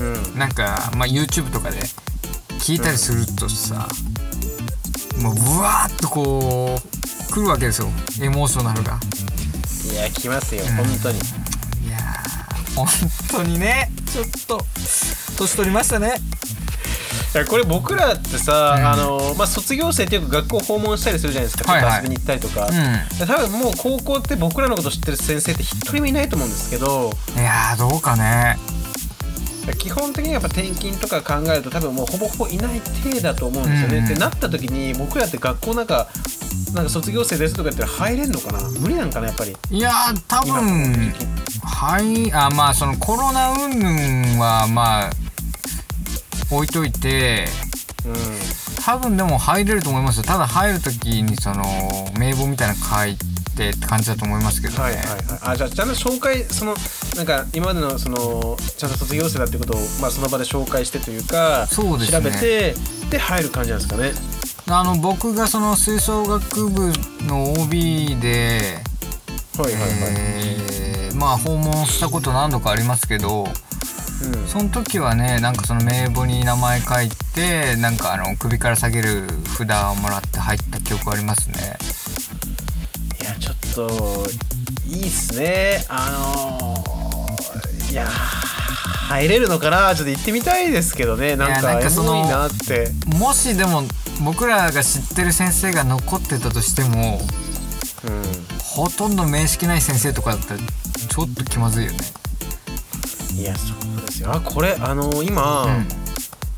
うん。なんか、まあ、YouTube とかで聞いたりするとさ、もうブワーッとこう来るわけですよ。エモーショナルが。いや来ますようん本当に、いやー本当にね。ちょっと年取りましたね。いやこれ僕らってさ、うん。あのまあ、卒業生っていうか学校訪問したりするじゃないですか、はいはい。遊びに行ったりとか、う多分もう高校って僕らのこと知ってる先生って一人もいないと思うんですけど。んいやーどうかね。基本的にやっぱ転勤とか考えると多分もうほぼほぼいない体だと思うんですよね。うんってなった時に僕らって学校なんかなんか卒業生ですとか言ったら入れんのかな？無理なんかなやっぱり。いやー多分はいあまあそのコロナ云々はまあ置いといてうん多分でも入れると思いますよ。ただ入る時にその名簿みたいなの書いてって感じだと思いますけどね、はいはいはい、あじゃあちゃんと紹介そのなんか今までのそのちゃんと卒業生だってことを、まあ、その場で紹介してというかそうですね。調べてで入る感じなんですかね。あの僕がその吹奏楽部の OB で、はいはいはい。えーまあ訪問したこと何度かありますけどうん。その時はねなんかその名簿に名前書いてなんかあの首から下げる札をもらって入った記憶ありますね。いやちょっといいっすね。あのーいや入れるのかな？ちょっと行ってみたいですけどね。なんかエモいなって。もしでも僕らが知ってる先生が残ってたとしてもうほとんど面識ない先生とかだったらちょっと気まずいよね。んいやそうですよ。あこれあのー今、うん。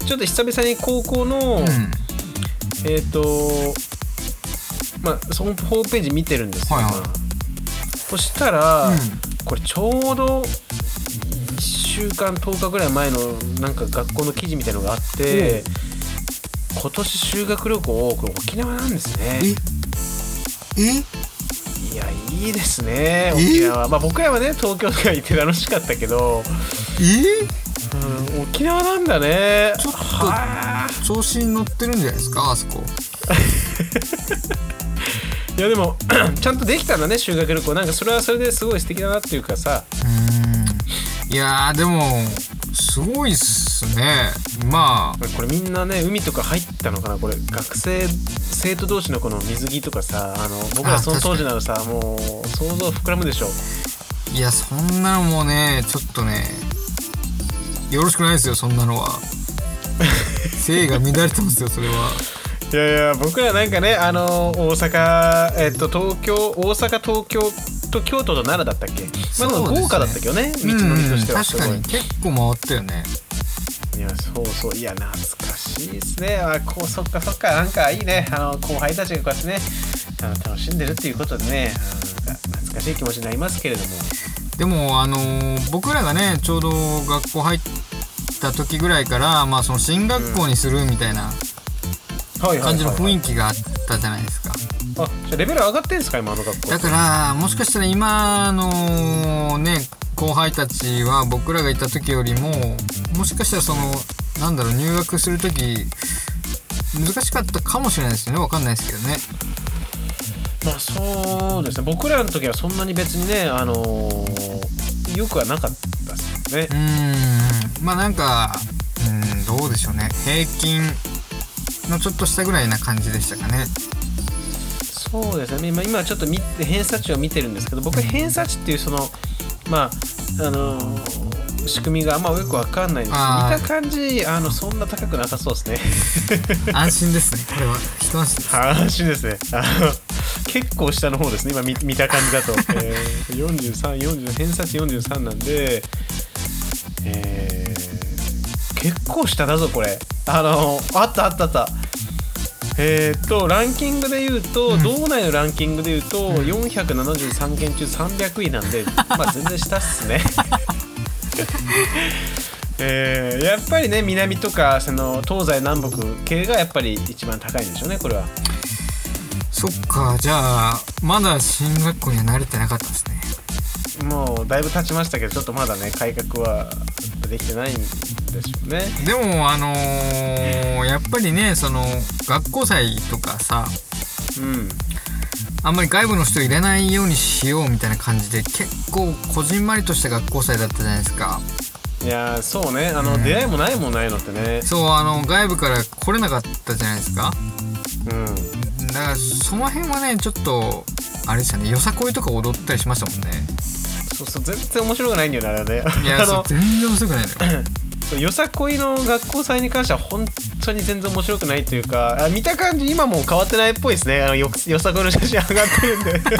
ちょっと久々に高校の、うん。えっ、とまあそのホームページ見てるんですよ、はいはい。今。そしたら、うん。これちょうど1週間10日ぐらい前のなんか学校の記事みたいのがあって今年修学旅行これ沖縄なんですね。え？え？いやいいですね沖縄。まあ僕らはね東京とか行って楽しかったけど、え？うん、沖縄なんだね。ちょっとはあ。調子に乗ってるんじゃないですかあそこ。[LAUGHS] いやでも [CLEARS THROAT] ちゃんとできたんだね修学旅行。なんかそれはそれですごい素敵だなっていうかさ。うん。いやーでもすごいっすね。まあ。これみんなね海とか入ったのかなこれ学生生徒同士のこの水着とかさあの僕らあその当時ならさもう想像膨らむでしょ。いやそんなのもねちょっとねよろしくないですよそんなのは。[LAUGHS] 性が乱れてますよそれは。いやいや僕らなんかねあの大阪えっと東京大阪東京と京都と奈良だったっけ？まあ豪華だったけどね道のりとしては。すごい。うん確かに結構回ったよね。いやそうそう。いや懐かしいですね。あこうそっかそっか。なんかいいね。あの後輩たちがこうやってねあの楽しんでるっていうことでね。懐かしい気持ちになりますけれども。でもあのー僕らがねちょうど学校入った時ぐらいからまあその進学校にするみたいなはい感じの雰囲囲気があったじゃないですか。気あじゃあレベル上がってんですか今あの学校。だからもしかしたら今のね後輩たちは僕らがいた時よりももしかしたらそのなんだろう入学する時難しかったかもしれないですよね。わかんないですけどね。まあそうですね。僕らの時はそんなに別にねあのーよくはなかったですよね。うーん。まあなんかうんどうでしょうね。平均のちょっとしたぐらいな感じでしたかね。そうですね。今今ちょっと見て偏差値を見てるんですけど僕は偏差値っていうそのまああのー仕組みがあんまよくわかんないんです。あー。見た感じあのそんな高くなさそうですね。[LAUGHS] 安心ですね。これは。一安心です。[LAUGHS] 安心ですね。あの結構下の方ですね。今見見た感じだと、[LAUGHS] えー、4340偏差値43なんでえー、結構下だぞこれあのあったあったあった。えー、とランキングで言うと、うん。道内のランキングで言うと、473件中300位なんで [LAUGHS] まあ全然下っすね。[LAUGHS] えーやっぱりね南とかその東西南北系がやっぱり一番高いんでしょうねこれは。そっかじゃあまだ進学校には慣れてなかったですね。もうだいぶ経ちましたけどちょっとまだね改革はできてないんでしょうね。でもあのーやっぱりねその学校祭とかさうんあんまり外部の人入れないようにしようみたいな感じで結構こじんまりとした学校祭だったじゃないですか。いやーそうね。あの、うん。出会いもないもんないのってね。そうあの外部から来れなかったじゃないですか。うん。だからその辺はねちょっとあれでしたね。よさこいとか踊ったりしましたもんね。そうそう全然面白くないんだよねあれね。いや [LAUGHS] 全然面白くないのよ [LAUGHS] そうよさこいの学校祭に関しては本当に全然面白くないというかあ見た感じ今も変わってないっぽいですね。あのよよさこいの写真上がってるんで。[LAUGHS]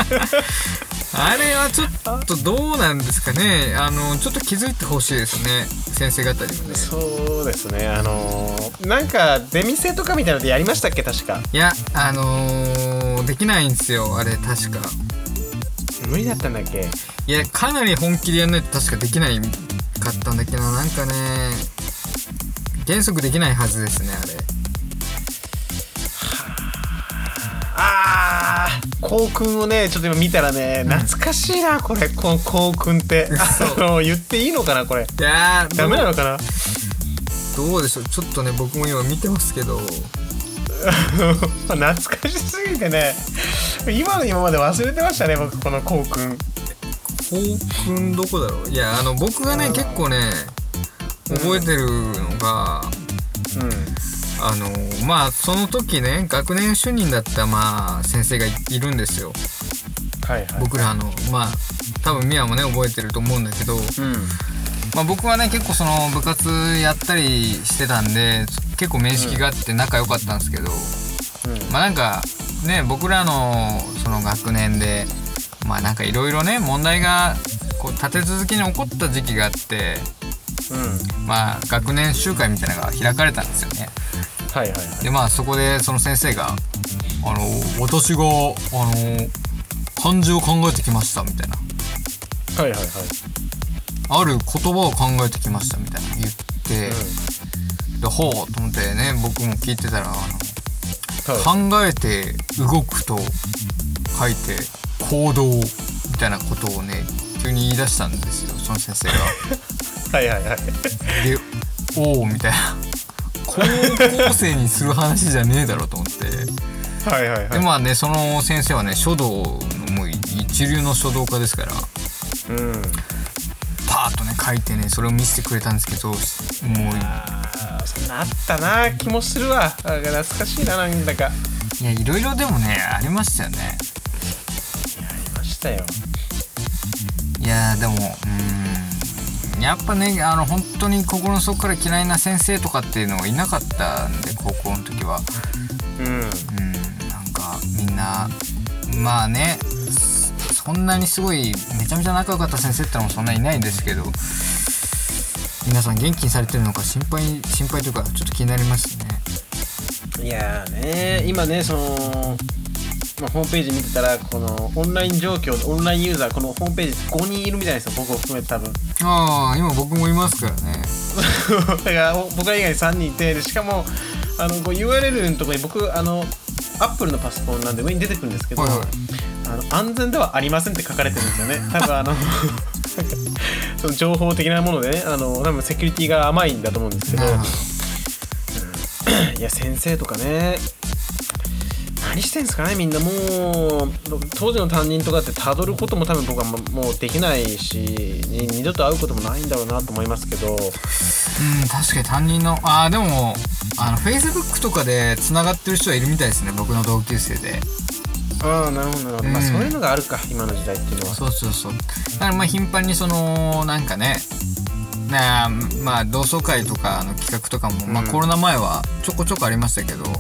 あれはちょっとどうなんですかね。あのちょっと気づいてほしいですね。先生方にもね。そうですね。あのーなんか出店とかみたいなのでやりましたっけ確か。いやあのーできないんですよ。あれ確か。無理だったんだっけ？いやかなり本気でやんないと確かできないかったんだけどなんかね原則できないはずですねあれ。あー校訓をねちょっと今見たらね懐かしいなこれ。この校訓って。あの言っていいのかなこれ。いやーダメなのかな？どうでしょう？ちょっとね僕も今見てますけど。[LAUGHS] 懐かしすぎてね。今の今まで忘れてましたね僕この校訓校訓どこだろう？いやあの僕がねうん。結構ね覚えてるのが、うん。あのまあその時ね学年主任だったまあ先生がいいるんですよ。はいはい。僕らのまあ多分ミワもね覚えてると思うんだけど、うん。まあ、僕はね結構その部活やったりしてたんで結構面識があって仲良かったんですけど、まあなんかね僕らのその学年でまあなんかいろいろね問題がこう立て続けに起こった時期があってうん。まあ学年集会みたいなのが開かれたんですよね。はいはいはい。でまあそこでその先生が「あの私があの漢字を考えてきました」みたいな。はいはいはい。ある言葉を考えてきましたみたいな言って、でほうと思ってね僕も聞いてたらあのはい。考えて動くと書いて行動みたいなことをね急に言い出したんですよその先生が。[LAUGHS] はいはいはい。でおおみたいな。高校生にする話じゃねえだろと思って。はいはいはい。でまあねその先生はね書道のもう一流の書道家ですから。うん。パーッとね書いてねそれを見せてくれたんですけどもうそんなあったな気もするわ。あ懐かしいななんだか。いやいろいろでもねありましたよねしたよ。いやでもうーん。やっぱねあの本当に心の底から嫌いな先生とかっていうのはいなかったんで高校の時は。うん。うん。なんかみんなまあねそそんなにすごいめちゃめちゃ仲良かった先生ってのもそんないないんですけど皆さん元気にされてるのか心配心配というかちょっと気になりますね。いやーね今ねその、まあ、ホームページ見てたらこのオンライン状況オンラインユーザーこのホームページ5人いるみたいですよ僕を含めて多分。ああ今僕もいますからね。[LAUGHS] だから僕ら以外に3人いてでしかもあのこう URL のところに僕あのアップルのパソコンなんで上に出てくるんですけど、はいはい。あの安全ではありませんって書かれてるんですよね。[LAUGHS] 多分あの [LAUGHS] その情報的なものでねあの多分セキュリティが甘いんだと思うんですけど。いや先生とかね何してんすかねみんなもう。当時の担任とかってたどることも多分僕はももうできないしに二度と会うこともないんだろうなと思いますけど。うん確かに担任のああでもあの Facebook とかでつながってる人はいるみたいですね僕の同級生で。ああなるほどなるほど、まあうん。そういうのがあるか今の時代っていうのは。そうそうそう。だからまあ頻繁にそのなんかねなあまあ同窓会とかの企画とかも、まあうん。コロナ前はちょこちょこありましたけど。うん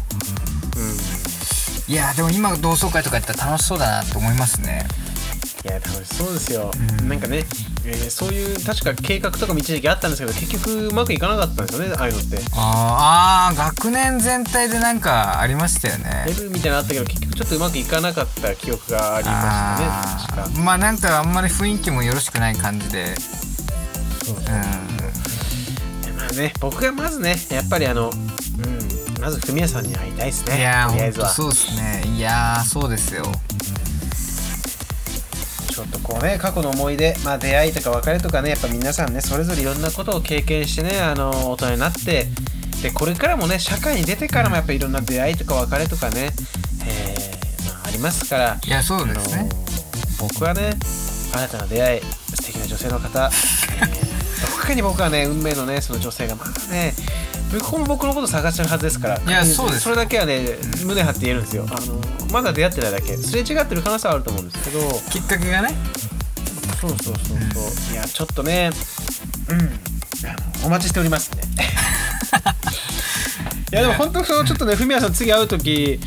いやでも今同窓会とかやったら楽しそうだなと思いますね。いや楽しそうですよ、うん。なんかね、えーそういう確か計画とかも一時期あったんですけど結局うまくいかなかったんですよねああいうのって。あーあー学年全体でなんかありましたよね。レベルみたいなのあったけど結局ちょっとうまくいかなかった記憶がありまあしたね確か。ーまあなんかあんまり雰囲気もよろしくない感じで。そう。うん。まあね僕がまずねやっぱりあのうんまずフミヤさんに会いたいですね。いやとりあえずは。とそうですね。いやーそうですよ。ちょっとこうね過去の思い出、まあ、出会いとか別れとかねやっぱ皆さんねそれぞれいろんなことを経験してねあの大人になってでこれからもね社会に出てからもやっぱいろんな出会いとか別れとかね、えーまあ、ありますから。いやそうですね。僕はね新たな出会い素敵な女性の方、えーどこかに僕はね運命のねその女性がまだね向こうも僕のこと探してるはずですから。いやそうです。それだけはね胸張って言えるんですよ。あのまだ出会ってないだけ。すれ違ってる可能性はあると思うんですけど。きっかけがね。そうそうそうそう、いやちょっとね。うん。お待ちしておりますね。[LAUGHS] いやでも本当そうちょっとねフミヤさん次会う時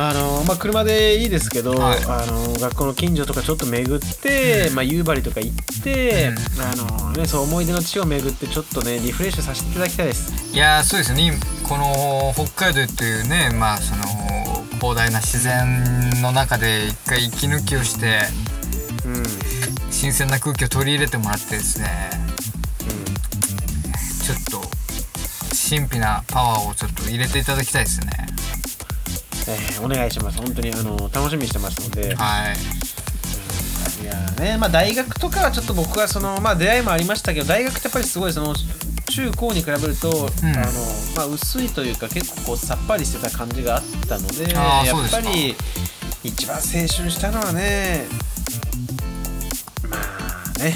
あのまあ車でいいですけど、はい。あの学校の近所とかちょっと巡って、まあ夕張とか行って、あのねそう思い出の地を巡ってちょっとねリフレッシュさせていただきたいです。いやーそうですね。この北海道っていうねまあその広大な自然の中で一回息抜きをしてうん、うん、新鮮な空気を取り入れてもらってですね。ちょっと神秘なパワーをちょっと入れていただきたいですねえーお願いします。本当にあの楽しみにしてますので。はい。いやーねまあ大学とかはちょっと僕はそのまあ出会いもありましたけど大学ってやっぱりすごいその中高に比べると、ん。あのまあ、薄いというか結構こうさっぱりしてた感じがあったのでやっぱり一番青春したのはねまあね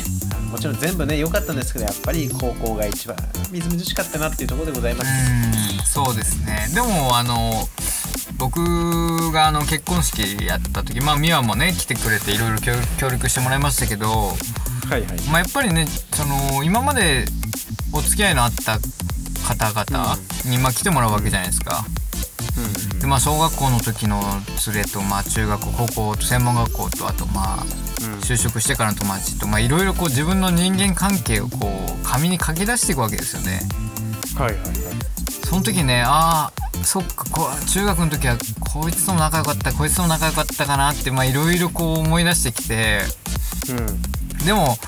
もちろん全部ね良かったんですけどやっぱり高校が一番みずみずしかったなっていうところでございます。うんそうですね。でもあの僕があの結婚式やった時まあ美和もね来てくれていろいろ協協力してもらいましたけどはいはいまあやっぱりねその今までお付き合いのあった方々に、まあ来てもらうわけじゃないですか。うんでまあ小学校の時の連れと、まあ、中学校高校と専門学校とあとまあ就職してからの友達とまあいろいろこう自分の人間関係をこう紙に書き出していくわけですよね。はいはいはいその時ねああそっかこう中学の時はこいつとも仲良かったこいつとも仲良かったかなってまあいろいろこう思い出してきてうんでも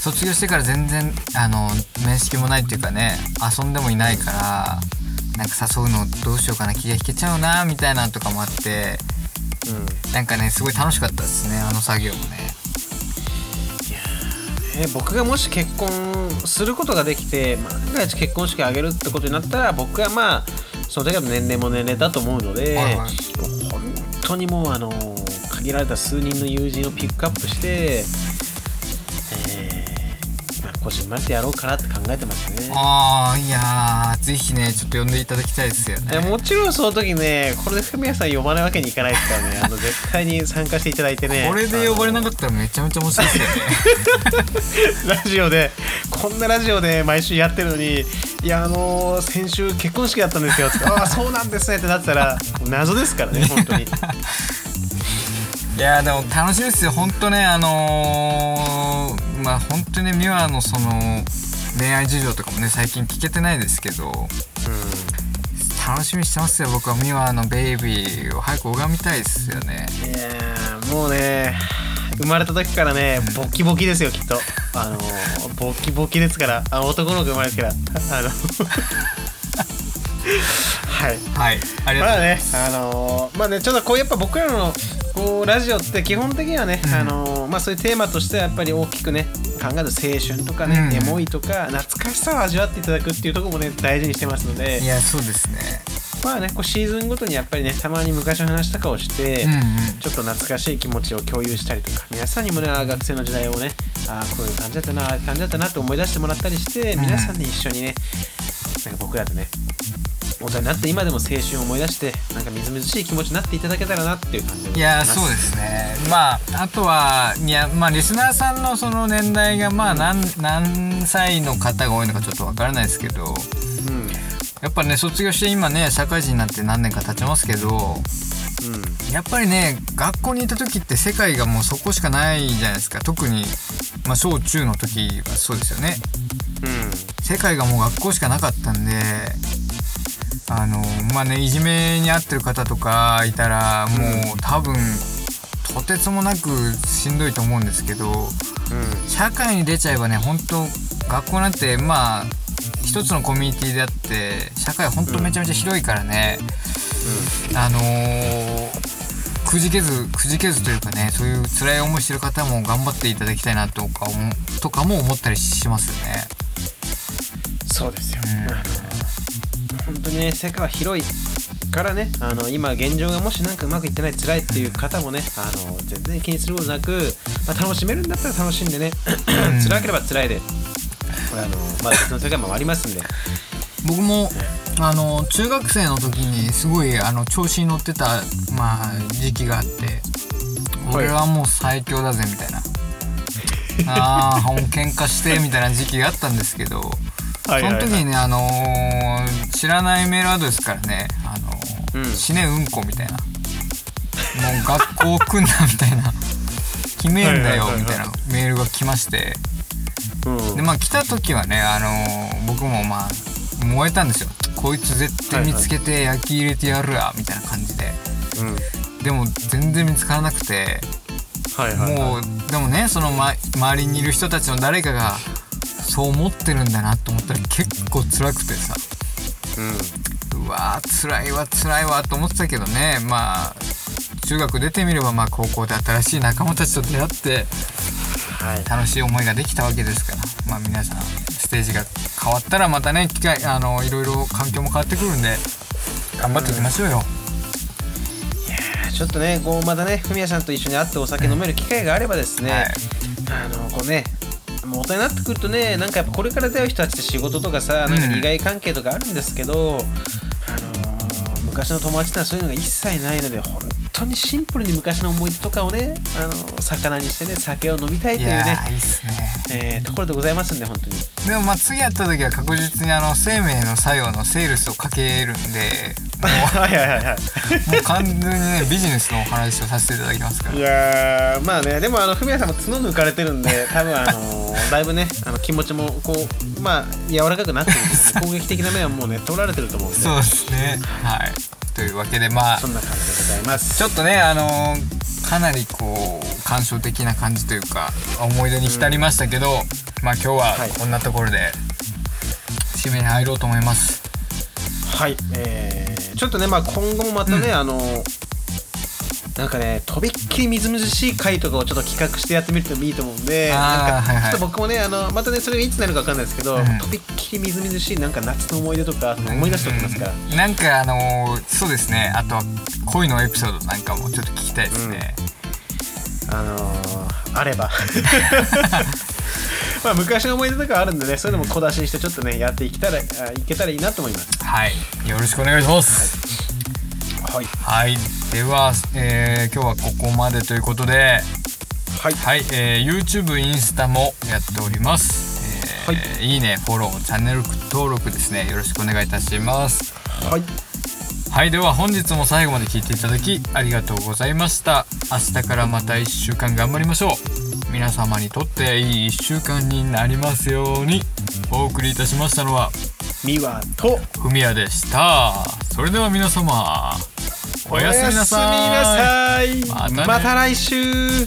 卒業してから全然あの面識もないっていうかね遊んでもいないからなんか誘うのどうしようかな気が引けちゃうなみたいなのとかもあってうんなんかねすごい楽しかったですねあの作業もね。えー僕がもし結婚することができて万が一結婚式を挙げるってことになったら僕はまあその時は年齢も年齢だと思うので、はいはい。本当にもうあの限られた数人の友人をピックアップして、えーまあ、こじんまりとやろうかなって考えてますね。ああいやーぜひねちょっと呼んでいただきたいですよね。えもちろんその時ねこれでフミヤさん呼ばないわけにいかないですからね [LAUGHS] あの絶対に参加していただいてねこれで呼ばれなかったらめちゃめちゃ面白いですよね。[LAUGHS] ラジオでこんなラジオで毎週やってるのにいやあのー先週結婚式だったんですよってああそうなんですねってなったら謎ですからね本当に [LAUGHS] いやでも楽しいですよ。本当ねあのーまあ本当にねミワのその恋愛事情とかもね最近聞けてないですけどうん楽しみにしてますよ。僕はミワのベイビーを早く拝みたいですよね。いやもうね生まれた時からねボキボキですよきっと。あのーボキボキですから。あ男の子生まれてから。あのはい。はい。ありがとうございまあねます、あのーまあね、ちょっとこうやっぱ僕らのこうラジオって基本的にはね、うん。あのーまあそういうテーマとしてはやっぱり大きくね考える青春とかね、うん。エモいとか懐かしさを味わっていただくっていうところもね大事にしてますので。いやそうですね。まあねこうシーズンごとにやっぱりねたまに昔の話とかをして、うんうん。ちょっと懐かしい気持ちを共有したりとか皆さんにもね学生の時代をねあーこういう感じだったなああいう感じだったなって思い出してもらったりしてうん。皆さんで一緒にねなんか僕らとね大人になって今でも青春を思い出してなんかみずみずしい気持ちになっていただけたらなっていう感じいやそうですね。まああとはいやまあリスナーさんのその年代がまあ何何歳の方が多いのかちょっとわからないですけどうん。やっぱね卒業して今ね社会人になって何年か経ちますけどうん。やっぱりね学校にいた時って世界がもうそこしかないじゃないですか。特に、まあ、小中の時はそうですよね。うん。世界がもう学校しかなかったんであのまあねいじめに遭ってる方とかいたらもう多分とてつもなくしんどいと思うんですけどうん。社会に出ちゃえばね本当学校なんてまあ一つのコミュニティであって社会ほんとめちゃめちゃ広いからね、あのーくじけずくじけずというかねそういう辛い思いしてる方も頑張っていただきたいなとかとかも思ったりしますよね。そうですよ、うん本当にね世界は広いからねあの今現状がもしなんかうまくいってない辛いっていう方もねあの全然気にすることなく、まあ、楽しめるんだったら楽しんでね辛ければ辛いでこれあの、まあ、別の世界もありますんで。僕もあの中学生の時にすごいあの調子に乗ってた、まあ、時期があって俺はもう最強だぜみたいな。ああ喧嘩してみたいな時期があったんですけどその時にねあのー知らないメールアドレスからね「あのーうん。死ねうんこ」みたいな「もう学校来んな」みたいな「[LAUGHS] 決めんだよはいはいはいはい」みたいなメールが来まして。うん。でまあ来た時はねあのー僕もまあ燃えたんですよ。こいつ絶対見つけて焼き入れてやるわみたいな感じで。うん。でも全然見つからなくて。はいはいはい。もうでもねその、ま、周りにいる人たちの誰かがそう思ってるんだなと思ったら結構辛くてさ。うんうわー辛いわ辛いわと思ってたけどね。まあ中学出てみればまあ高校で新しい仲間たちと出会ってはい。楽しい思いができたわけですから。まあ皆さんステージが変わったらまたね機会あのいろいろ環境も変わってくるんで頑張っていきましょうよ、ちょっとねこうまたねフミヤさんと一緒に会ってお酒飲める機会があればですね、はい。あのこうねもう大人になってくるとねなんかやっぱこれから出会う人たちって仕事とかさなんか利害関係とかあるんですけど、あのー昔の友達ってのはそういうのが一切ないので本当にシンプルに昔の思い出とかをねあの魚にしてね酒を飲みたいというねいいいっすね。えーところでございますんで本当に。でもまあ次やった時は確実にあの生命の作用のセールスをかけるんで [LAUGHS] もはいはいはい。はうもう完全にねビジネスのお話をさせていただきますかいいらやーまあねでもあのフミヤさんも角抜かれてるんで [LAUGHS] 多分あのだいぶねあの気持ちもこうまあ柔らかくなってるんで [LAUGHS] 攻撃的な面はもうね取られてると思うんで。そうですね。はいというわけでまあそんな感じでございます。ちょっとねあのーかなりこう感傷的な感じというか思い出に浸りましたけど、まあ今日ははい。こんなところで締めに入ろうと思います。はい、えー、ちょっとね、まあ、今後もまたね、あのなんかね、とびっきりみずみずしい回とかをちょっと企画してやってみるといいと思うんで、なんかちょっと僕もね、あのまたね、それがいつになるかわかんないですけど、うん。とびっきりみずみずしいなんか夏の思い出とか思い出しておきますから、うんなんかあのーそうですね。あとは恋のエピソードなんかもちょっと聞きたいですね、あのー、あれば。[LAUGHS] まあ昔の思い出とかあるんでね、それでも小出しにしてちょっとね、やっていけたら、あいけたらいいなと思います。はい。よろしくお願いします。はい。はい。では、えー今日はここまでということで。はい。はい、えー YouTube インスタもやっております、えーい、いねフォローチャンネル登録ですね。よろしくお願いいたします。はい。はいでは本日も最後まで聞いていただきありがとうございました。明日からまた1週間頑張りましょう。皆様にとっていい1週間になりますように。お送りいたしましたのはミワと、ふみやでした。それでは皆様おやすみなさい。また来週